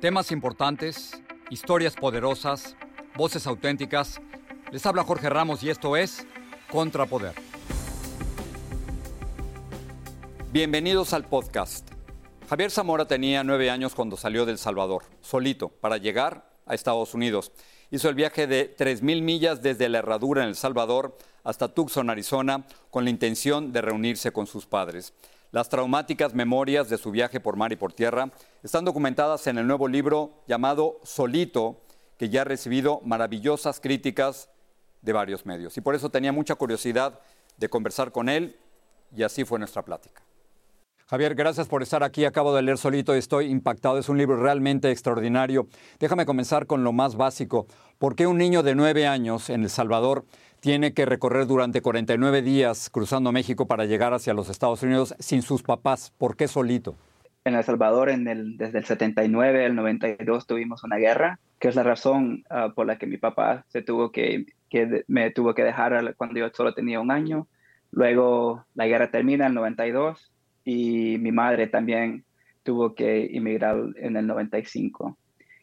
Temas importantes, historias poderosas, voces auténticas. Les habla Jorge Ramos y esto es Contrapoder. Bienvenidos al podcast. Javier Zamora tenía nueve años cuando salió del Salvador, solito, para llegar a Estados Unidos. Hizo el viaje de 3.000 millas desde la Herradura en El Salvador hasta Tucson, Arizona, con la intención de reunirse con sus padres. Las traumáticas memorias de su viaje por mar y por tierra están documentadas en el nuevo libro llamado Solito, que ya ha recibido maravillosas críticas de varios medios. Y por eso tenía mucha curiosidad de conversar con él y así fue nuestra plática. Javier, gracias por estar aquí. Acabo de leer solito y estoy impactado. Es un libro realmente extraordinario. Déjame comenzar con lo más básico. ¿Por qué un niño de nueve años en El Salvador tiene que recorrer durante 49 días cruzando México para llegar hacia los Estados Unidos sin sus papás? ¿Por qué solito? En El Salvador, en el, desde el 79 al 92, tuvimos una guerra, que es la razón ah, por la que mi papá se tuvo que, que, me tuvo que dejar cuando yo solo tenía un año. Luego la guerra termina en el 92 y mi madre también tuvo que emigrar en el 95.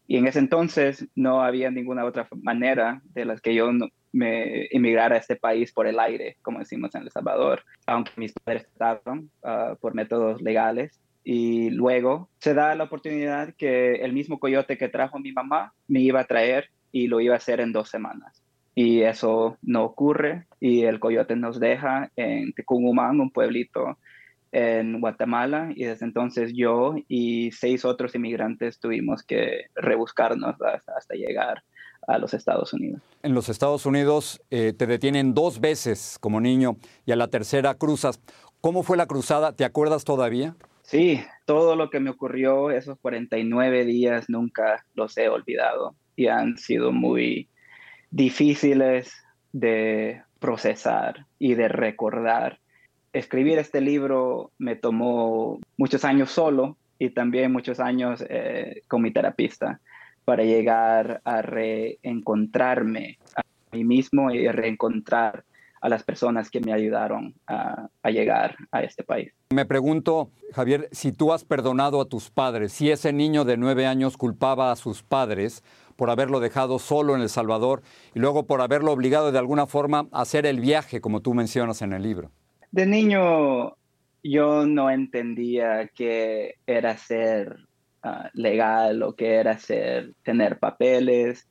Y en ese entonces no había ninguna otra manera de las que yo me emigrara a este país por el aire, como decimos en El Salvador, aunque mis padres estaban uh, por métodos legales. Y luego se da la oportunidad que el mismo coyote que trajo mi mamá me iba a traer y lo iba a hacer en dos semanas. Y eso no ocurre y el coyote nos deja en Tecumumán, un pueblito en Guatemala y desde entonces yo y seis otros inmigrantes tuvimos que rebuscarnos hasta, llegar a los Estados Unidos. En los Estados Unidos eh, te detienen dos veces como niño y a la tercera cruzas. ¿Cómo fue la cruzada? ¿Te acuerdas todavía? Sí, todo lo que me ocurrió esos 49 días nunca los he olvidado y han sido muy difíciles de procesar y de recordar escribir este libro me tomó muchos años solo y también muchos años eh, con mi terapista para llegar a reencontrarme a mí mismo y reencontrar a las personas que me ayudaron a, a, llegar a este país. Me pregunto, Javier, si tú has perdonado a tus padres, si ese niño de nueve años culpaba a sus padres por haberlo dejado solo en El Salvador y luego por haberlo obligado de alguna forma a hacer el viaje, como tú mencionas en el libro. De niño yo no entendía qué era ser ah, legal o qué era ser tener papeles.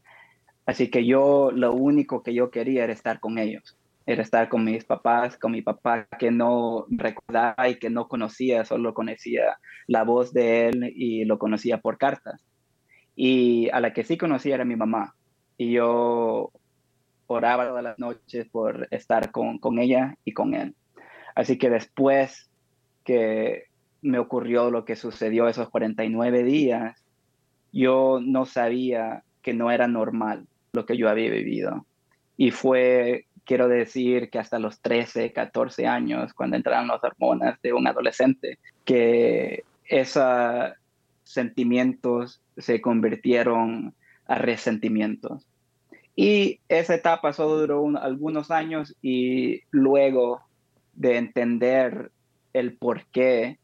Así que yo lo único que yo quería era estar con ellos, era estar con mis papás, con mi papá que no recordaba y que no conocía, solo conocía la voz de él y lo conocía por cartas. Y a la que sí conocía era mi mamá. Y yo oraba todas las noches por estar con, con ella y con él. Así que después que me ocurrió lo que sucedió esos 49 días, yo no sabía que no era normal lo que yo había vivido. Y fue, quiero decir, que hasta los 13, 14 años, cuando entraron las hormonas de un adolescente, que esos sentimientos se convirtieron a resentimientos. Y esa etapa solo duró algunos años y luego de entender el por qué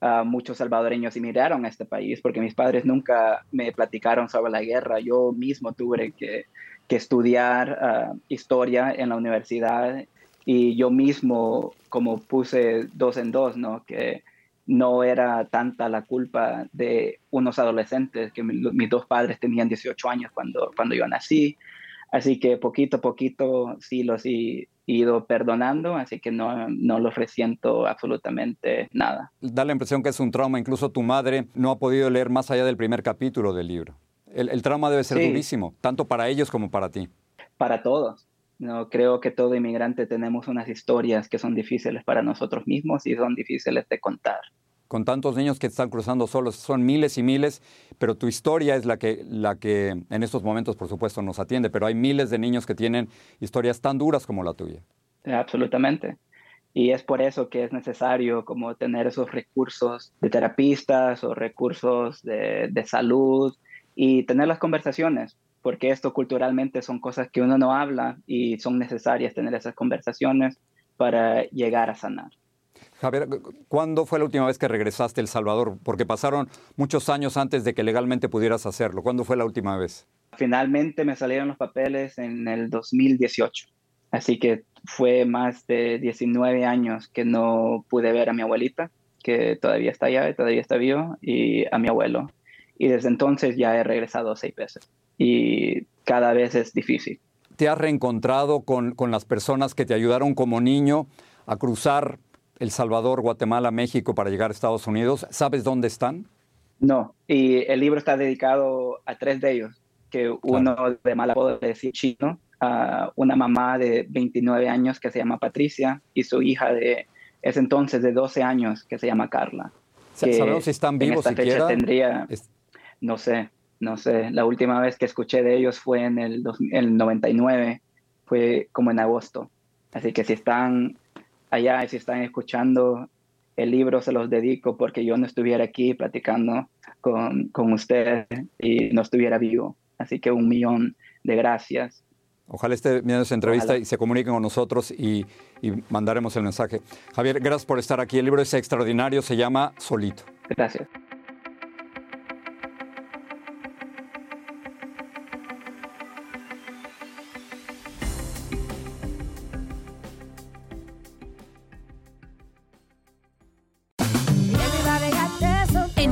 ah, muchos salvadoreños emigraron a este país, porque mis padres nunca me platicaron sobre la guerra. Yo mismo tuve que, estudiar ah, historia en la universidad y yo mismo como puse dos en dos, ¿no? Que no era tanta la culpa de unos adolescentes, que mis dos padres tenían 18 años cuando, cuando yo nací. Así que poquito a poquito sí los ido perdonando, así que no, no los resiento absolutamente nada. Da la impresión que es un trauma, incluso tu madre no ha podido leer más allá del primer capítulo del libro. El, trauma debe ser durísimo, tanto para ellos como para ti. Para todos, No creo que todo inmigrante tenemos unas historias que son difíciles para nosotros mismos y son difíciles de contar. Con tantos niños que están cruzando solos, son miles y miles, pero tu historia es la que, la que en estos momentos, por supuesto, nos atiende, pero hay miles de niños que tienen historias tan duras como la tuya. Absolutamente. Y es por eso que es necesario como tener esos recursos de terapistas o recursos de, de salud y tener las conversaciones, porque esto culturalmente son cosas que uno no habla y son necesarias tener esas conversaciones para llegar a sanar. Javier, ¿cuándo fue la última vez que regresaste a El Salvador? Porque pasaron muchos años antes de que legalmente pudieras hacerlo. ¿Cuándo fue la última vez? Finalmente me salieron los papeles en el 2018. Así que fue más de 19 años que no pude ver a mi abuelita, que todavía está allá, todavía está vivo, y a mi abuelo. Y desde entonces ya he regresado seis veces y cada vez es difícil. ¿Te has reencontrado con, con las personas que te ayudaron como niño a cruzar El Salvador, Guatemala, México para llegar a Estados Unidos? ¿Sabes dónde están? No, y el libro está dedicado a tres de ellos, que uno de mala puedo decir chino, a una mamá de 29 años que se llama Patricia y su hija de ese entonces de 12 años que se llama Carla. ¿Sabemos si están vivos en esta fecha tendría, no sé, no sé, la última vez que escuché de ellos fue en el, el 99, fue como en agosto. Así que si están allá si están escuchando el libro, se los dedico porque yo no estuviera aquí platicando con, con usted y no estuviera vivo. Así que un millón de gracias. Ojalá esté viendo esa entrevista y se comuniquen con nosotros y, y mandaremos el mensaje. Javier, gracias por estar aquí. El libro es extraordinario, se llama Solito. Gracias.